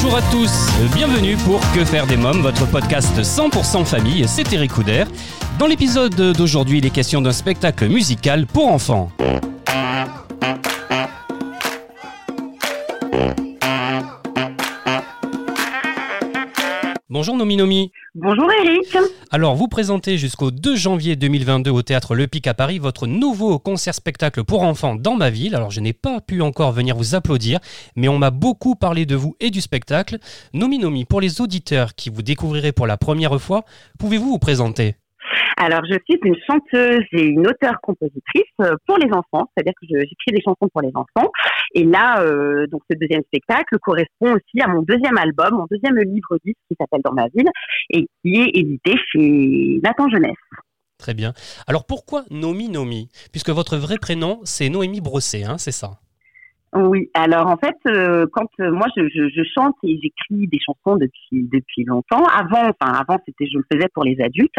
Bonjour à tous, bienvenue pour Que faire des mômes, votre podcast 100% famille, c'est Eric Couder. Dans l'épisode d'aujourd'hui, il est question d'un spectacle musical pour enfants. Bonjour Nomi Nomi. Bonjour Eric. Alors, vous présentez jusqu'au 2 janvier 2022 au théâtre Le Pic à Paris votre nouveau concert-spectacle pour enfants dans ma ville. Alors, je n'ai pas pu encore venir vous applaudir, mais on m'a beaucoup parlé de vous et du spectacle. Nomi Nomi, pour les auditeurs qui vous découvrirez pour la première fois, pouvez-vous vous présenter? Alors, je suis une chanteuse et une auteure-compositrice euh, pour les enfants, c'est-à-dire que j'écris des chansons pour les enfants. Et là, euh, donc ce deuxième spectacle correspond aussi à mon deuxième album, mon deuxième livre disque qui s'appelle Dans ma ville et qui est édité chez Nathan Jeunesse. Très bien. Alors, pourquoi Nomi Nomi? Puisque votre vrai prénom, c'est Noémie Brosset, hein, c'est ça? Oui, alors en fait, euh, quand euh, moi je, je, je chante et j'écris des chansons depuis depuis longtemps. Avant, enfin avant, c'était je le faisais pour les adultes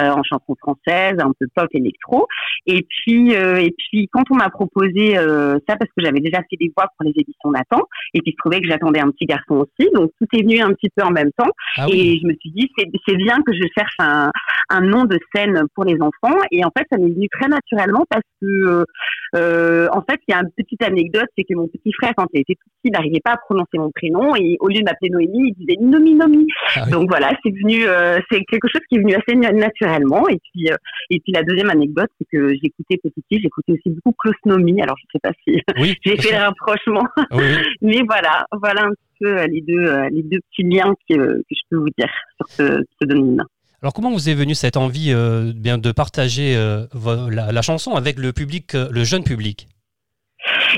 euh, en chanson française, un peu pop électro. Et puis et puis quand on m'a proposé ça parce que j'avais déjà fait des voix pour les éditions Nathan et puis je trouvais que j'attendais un petit garçon aussi, donc tout est venu un petit peu en même temps. Ah Et je me suis dit, c'est bien que je cherche un, un nom de scène pour les enfants. Et en fait, ça m'est venu très naturellement parce que, en fait, il y a une petite anecdote, c'est que mon petit frère, quand il était tout petit, il n'arrivait pas à prononcer mon prénom. Et au lieu de m'appeler Noémie, il disait Nomi Nomi. Ah oui. Donc voilà, c'est venu, euh, c'est quelque chose qui est venu assez na- naturellement. Et puis, euh, et puis la deuxième anecdote, c'est que j'écoutais petit, j'écoutais aussi beaucoup Klaus Nomi. Alors je sais pas si Oui, j'ai fait le rapprochement. Oui. Mais voilà, voilà un petit peu euh, les deux, les deux petits liens que, que je peux vous dire sur ce pseudonyme. Alors comment vous est venue cette envie euh, bien de partager euh, la, la chanson avec le public, euh, le jeune public?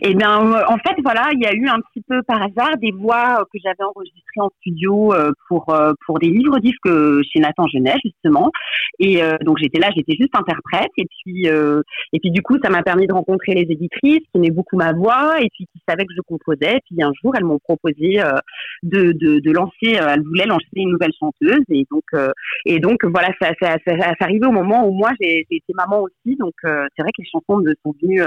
Et bien, euh, en fait, voilà, il y a eu un petit peu par hasard des voix euh, que j'avais enregistrées en studio euh, pour pour des livres disques chez Nathan Genet justement. Et donc j'étais là, j'étais juste interprète. Et puis et puis du coup, ça m'a permis de rencontrer les éditrices qui aimaient beaucoup ma voix et puis qui savaient que je composais. Et puis un jour, elles m'ont proposé de, de de lancer. elles voulaient lancer une nouvelle chanteuse. Et donc et donc voilà, ça ça, ça, ça, arrivait au moment où moi j'ai été maman aussi. Donc c'est vrai que les chansons me sont venues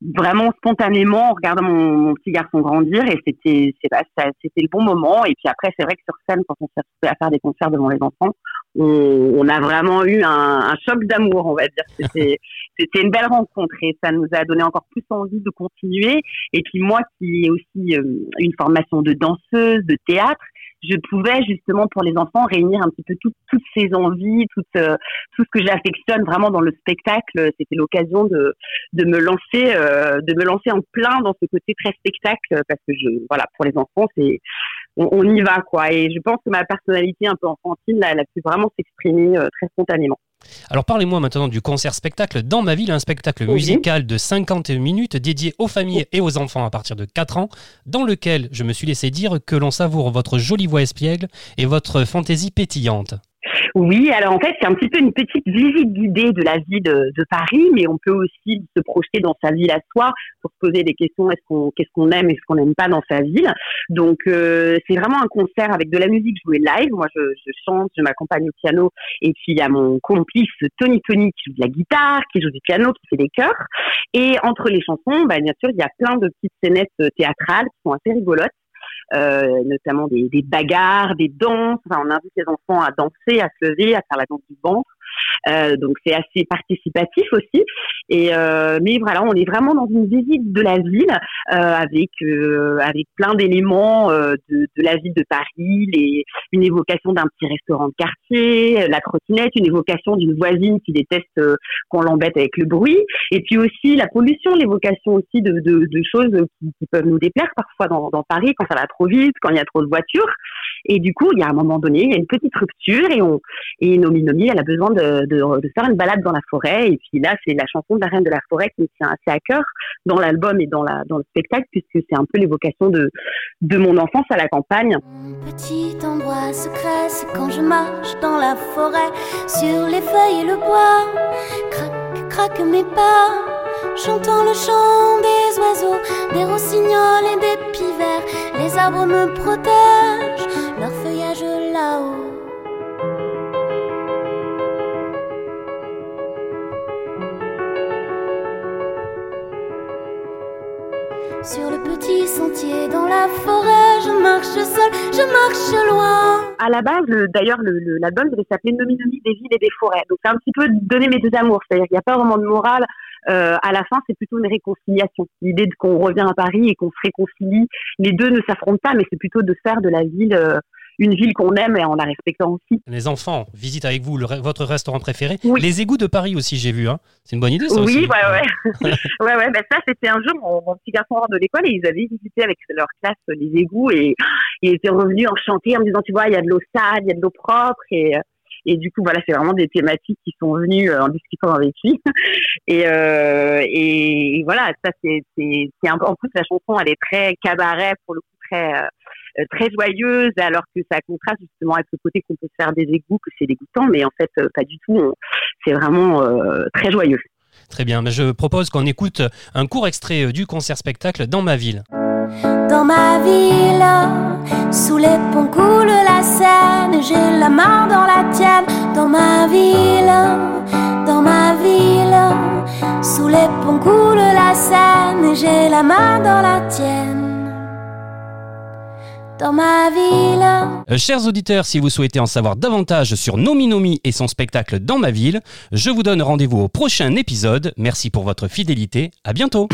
vraiment spontanément en regardant mon, mon petit garçon grandir et c'était c'était le bon moment. Et puis après c'est vrai que sur scène quand on s'est retrouvé à faire des concerts devant les enfants on, on a vraiment eu un, un choc d'amour on va dire. C'était c'était une belle rencontre et ça nous a donné encore plus envie de continuer. Et puis moi qui ai aussi euh, une formation de danseuse de théâtre je pouvais justement pour les enfants réunir un petit peu tout- toutes ces envies toutes euh, tout ce que j'affectionne vraiment dans le spectacle. C'était l'occasion de de me lancer euh, de me lancer en plein dans ce côté très spectacle parce que je voilà pour les enfants c'est on, on y va quoi. Et je pense que ma personnalité un peu enfantine là, elle a pu vraiment s'exprimer euh, très spontanément Alors parlez-moi maintenant du concert-spectacle Dans ma ville, un spectacle Oui. musical de 50 minutes dédié aux familles et aux enfants à partir de 4 ans, dans lequel je me suis laissé dire que l'on savoure votre jolie voix espiègle et votre fantaisie pétillante. Oui, alors en fait, c'est un petit peu une petite visite guidée de la vie de, Paris, mais on peut aussi se projeter dans sa ville à soi pour se poser des questions est-ce qu'on qu'est-ce qu'on aime et ce qu'on n'aime pas dans sa ville. Donc euh, c'est vraiment un concert avec de la musique jouée live. Moi, je, je chante, je m'accompagne au piano, et puis il y a mon complice Tony Tony qui joue de la guitare, qui joue du piano, qui fait des chœurs. Et entre les chansons, bah, bien sûr, il y a plein de petites scénettes théâtrales qui sont assez rigolotes notamment des, des bagarres, des danses. Enfin, on invite les enfants à danser, à se lever, à faire la danse du ventre. Euh, donc c'est assez participatif aussi. Et euh, mais voilà, on est vraiment dans une visite de la ville euh, avec avec plein d'éléments de, de la ville de Paris, les, une évocation d'un petit restaurant de quartier, la trottinette, une évocation d'une voisine qui déteste qu'on l'embête avec le bruit, et puis aussi la pollution, l'évocation aussi de, de, de choses qui, qui peuvent nous déplaire parfois dans, dans Paris quand ça va trop vite, quand il y a trop de voitures. Et du coup, il y a un moment donné, il y a une petite rupture et on et Nomi Nomi, elle a besoin de, de, de faire une balade dans la forêt. Et puis là, c'est la chanson de la Reine de la Forêt qui me tient assez à cœur dans l'album et dans la dans le spectacle puisque c'est un peu l'évocation de de mon enfance à la campagne. Mon petit endroit secret, c'est quand je marche dans la forêt, sur les feuilles et le bois. Crac, traque mes pas, chantant le chant des oiseaux, des rossignols et des. Les arbres me protègent, leur feuillage là-haut. Sur le petit sentier dans la forêt, je marche seule, je marche loin. À la base, le- d'ailleurs, le- le- l'album devait s'appeler Nomi des villes et des forêts. Donc c'est un petit peu donner mes deux amours. C'est-à-dire qu'il n'y a pas vraiment de morale. Euh, à la fin, c'est plutôt une réconciliation. L'idée qu'on revient à Paris et qu'on se réconcilie. Les deux ne s'affrontent pas, mais c'est plutôt de faire de la ville euh, une ville qu'on aime et en la respectant aussi. Les enfants visitent avec vous le votre restaurant préféré. Oui. Les égouts de Paris aussi, j'ai vu. Hein. C'est une bonne idée, ça oui, aussi. ouais, ouais. ouais, ouais. Ben ça, c'était un jour, mon, mon petit garçon rentre de l'école et ils avaient visité avec leur classe les égouts et ils étaient revenus enchantés en me disant, tu vois, il y a de l'eau sale, il y a de l'eau propre et euh, et du coup, voilà, c'est vraiment des thématiques qui sont venues euh, en discutant avec lui. Et, euh, et voilà, ça, c'est, c'est, c'est un peu, en plus, la chanson, elle est très cabaret, pour le coup, très, euh, très joyeuse, alors que ça contraste justement avec le côté qu'on peut se faire des égouts, que c'est dégoûtant, mais en fait, euh, pas du tout. On- c'est vraiment euh, très joyeux. Très bien. Mais je propose qu'on écoute un court extrait du concert-spectacle dans ma ville. Dans ma ville, sous les ponts coule ville, dans ma ville, sous les ponts la ville. Chers auditeurs, si vous souhaitez en savoir davantage sur Nomi Nomi et son spectacle dans ma ville, je vous donne rendez-vous au prochain épisode. Merci pour votre fidélité. À bientôt.